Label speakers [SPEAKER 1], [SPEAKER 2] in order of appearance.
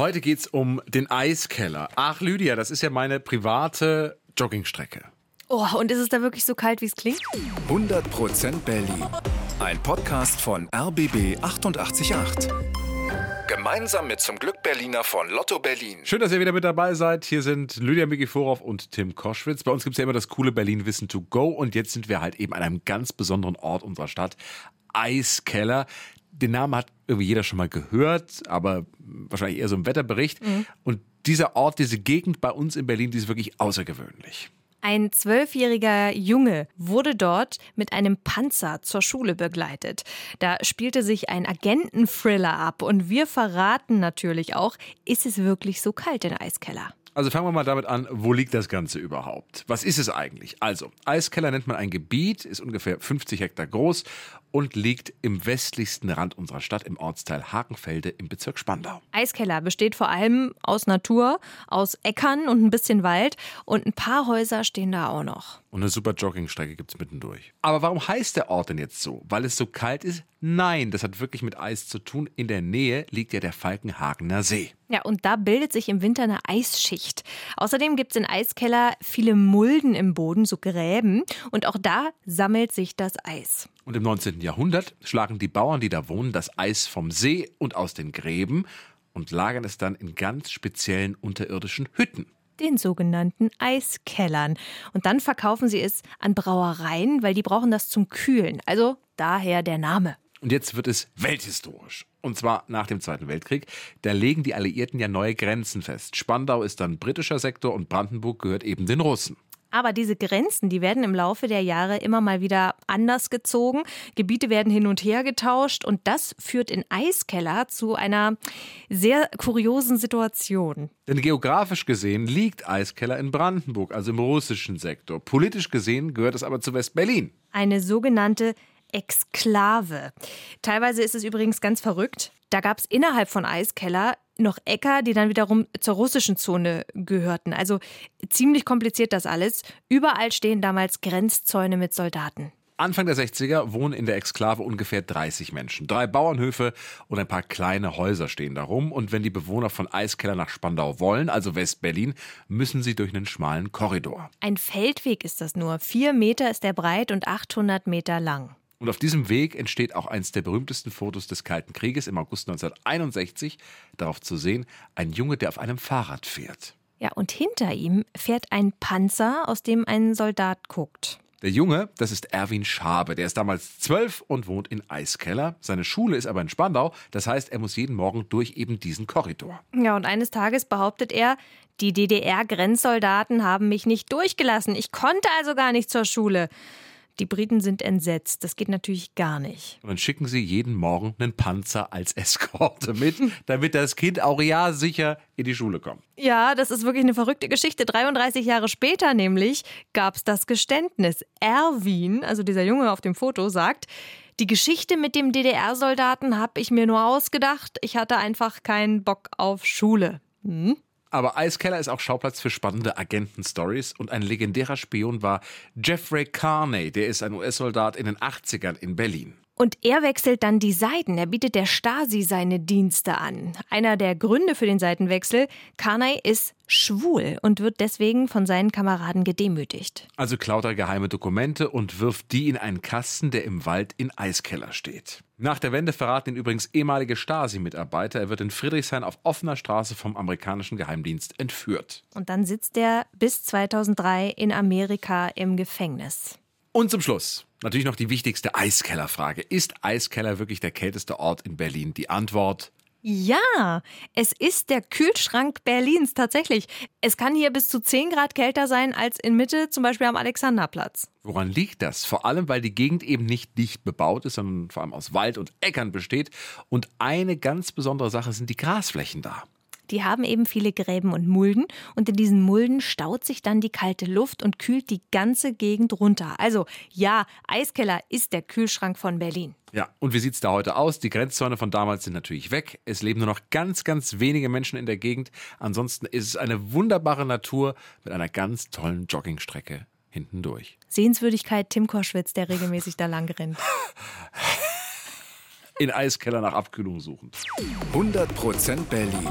[SPEAKER 1] Heute geht's um den Eiskeller. Ach, Lydia, das ist ja meine private Joggingstrecke.
[SPEAKER 2] Oh, und ist es da wirklich so kalt, wie es klingt?
[SPEAKER 3] 100% Berlin. Ein Podcast von RBB 888. Gemeinsam mit zum Glück Berliner von Lotto Berlin.
[SPEAKER 1] Schön, dass ihr wieder mit dabei seid. Hier sind Lydia Mikiforov und Tim Koschwitz. Bei uns gibt's ja immer das coole Berlin Wissen to go. Und jetzt sind wir halt eben an einem ganz besonderen Ort unserer Stadt. Eiskeller. Den Namen hat irgendwie jeder schon mal gehört, aber wahrscheinlich eher so im Wetterbericht.
[SPEAKER 2] Mhm.
[SPEAKER 1] Und dieser Ort, diese Gegend bei uns in Berlin, die ist wirklich außergewöhnlich.
[SPEAKER 2] Ein zwölfjähriger Junge wurde dort mit einem Panzer zur Schule begleitet. Da spielte sich ein Agenten-Thriller ab und wir verraten natürlich auch, ist es wirklich so kalt in Eiskeller?
[SPEAKER 1] Also fangen wir mal damit an, wo liegt das Ganze überhaupt? Was ist es eigentlich? Also, Eiskeller nennt man ein Gebiet, ist ungefähr 50 Hektar groß und liegt im westlichsten Rand unserer Stadt im Ortsteil Hakenfelde im Bezirk Spandau.
[SPEAKER 2] Eiskeller besteht vor allem aus Natur, aus Äckern und ein bisschen Wald und ein paar Häuser stehen da auch noch.
[SPEAKER 1] Und eine super Joggingstrecke gibt's mittendurch. Aber warum heißt der Ort denn jetzt so? Weil es so kalt ist? Nein, das hat wirklich mit Eis zu tun. In der Nähe liegt ja der Falkenhagener See.
[SPEAKER 2] Ja, und da bildet sich im Winter eine Eisschicht. Außerdem gibt's in Eiskeller viele Mulden im Boden, so Gräben. Und auch da sammelt sich das Eis.
[SPEAKER 1] Und im 19. Jahrhundert schlagen die Bauern, die da wohnen, das Eis vom See und aus den Gräben und lagern es dann in ganz speziellen unterirdischen Hütten.
[SPEAKER 2] den sogenannten Eiskellern. Und dann verkaufen sie es an Brauereien, weil die brauchen das zum Kühlen. Also daher der Name.
[SPEAKER 1] Und jetzt wird es welthistorisch. Und zwar nach dem Zweiten Weltkrieg. Da legen die Alliierten ja neue Grenzen fest. Spandau ist dann britischer Sektor und Brandenburg gehört eben den Russen.
[SPEAKER 2] Aber diese Grenzen, die werden im Laufe der Jahre immer mal wieder anders gezogen. Gebiete werden hin und her getauscht und das führt in Eiskeller zu einer sehr kuriosen Situation.
[SPEAKER 1] Denn geografisch gesehen liegt Eiskeller in Brandenburg, also im russischen Sektor. Politisch gesehen gehört es aber zu West-Berlin.
[SPEAKER 2] Eine sogenannte Exklave. Teilweise ist es übrigens ganz verrückt. Da gab es innerhalb von Eiskeller noch Äcker, die dann wiederum zur russischen Zone gehörten. Also ziemlich kompliziert das alles. Überall stehen damals Grenzzäune mit Soldaten.
[SPEAKER 1] Anfang der 60er wohnen in der Exklave ungefähr 30 Menschen. Drei Bauernhöfe und ein paar kleine Häuser stehen da rum. Und wenn die Bewohner von Eiskeller nach Spandau wollen, also West-Berlin, müssen sie durch einen schmalen Korridor.
[SPEAKER 2] Ein Feldweg ist das nur. Vier Meter ist er breit und 800 Meter lang.
[SPEAKER 1] Und auf diesem Weg entsteht auch eines der berühmtesten Fotos des Kalten Krieges im August 1961. Darauf zu sehen, ein Junge, der auf einem Fahrrad fährt.
[SPEAKER 2] Ja, und hinter ihm fährt ein Panzer, aus dem ein Soldat guckt.
[SPEAKER 1] Der Junge, das ist Erwin Schabe. Der ist damals zwölf und wohnt in Eiskeller. Seine Schule ist aber in Spandau. Das heißt, er muss jeden Morgen durch eben diesen Korridor.
[SPEAKER 2] Ja, und eines Tages behauptet er, die DDR-Grenzsoldaten haben mich nicht durchgelassen. Ich konnte also gar nicht zur Schule. Die Briten sind entsetzt. Das geht natürlich gar nicht.
[SPEAKER 1] Und dann schicken sie jeden Morgen einen Panzer als Eskorte mit, damit das Kind auch ja sicher in die Schule kommt.
[SPEAKER 2] Ja, das ist wirklich eine verrückte Geschichte. 33 Jahre später nämlich gab es das Geständnis. Erwin, also dieser Junge auf dem Foto, sagt, die Geschichte mit dem DDR-Soldaten habe ich mir nur ausgedacht. Ich hatte einfach keinen Bock auf Schule. Hm?
[SPEAKER 1] Aber Eiskeller ist auch Schauplatz für spannende Agenten-Stories und ein legendärer Spion war Jeffrey Carney, der ist ein US-Soldat in den 80ern in Berlin.
[SPEAKER 2] Und er wechselt dann die Seiten. Er bietet der Stasi seine Dienste an. Einer der Gründe für den Seitenwechsel, Karnay ist schwul und wird deswegen von seinen Kameraden gedemütigt.
[SPEAKER 1] Also klaut er geheime Dokumente und wirft die in einen Kasten, der im Wald in Eiskeller steht. Nach der Wende verraten ihn übrigens ehemalige Stasi-Mitarbeiter. Er wird in Friedrichshain auf offener Straße vom amerikanischen Geheimdienst entführt.
[SPEAKER 2] Und dann sitzt er bis 2003 in Amerika im Gefängnis.
[SPEAKER 1] Und zum Schluss natürlich noch die wichtigste Eiskellerfrage. Ist Eiskeller wirklich der kälteste Ort in Berlin? Die Antwort
[SPEAKER 2] Ja, es ist der Kühlschrank Berlins tatsächlich. Es kann hier bis zu 10 Grad kälter sein als in Mitte, zum Beispiel am Alexanderplatz.
[SPEAKER 1] Woran liegt das? Vor allem, weil die Gegend eben nicht dicht bebaut ist, sondern vor allem aus Wald und Äckern besteht. Und eine ganz besondere Sache sind die Grasflächen da.
[SPEAKER 2] Die haben eben viele Gräben und Mulden und in diesen Mulden staut sich dann die kalte Luft und kühlt die ganze Gegend runter. Also ja, Eiskeller ist der Kühlschrank von Berlin.
[SPEAKER 1] Ja, und wie sieht's da heute aus? Die Grenzzäune von damals sind natürlich weg. Es leben nur noch ganz, ganz wenige Menschen in der Gegend. Ansonsten ist es eine wunderbare Natur mit einer ganz tollen Joggingstrecke hinten durch.
[SPEAKER 2] Sehenswürdigkeit Tim Koschwitz, der regelmäßig da lang rennt.
[SPEAKER 1] In Eiskeller nach Abkühlung suchend.
[SPEAKER 3] 100% Berlin.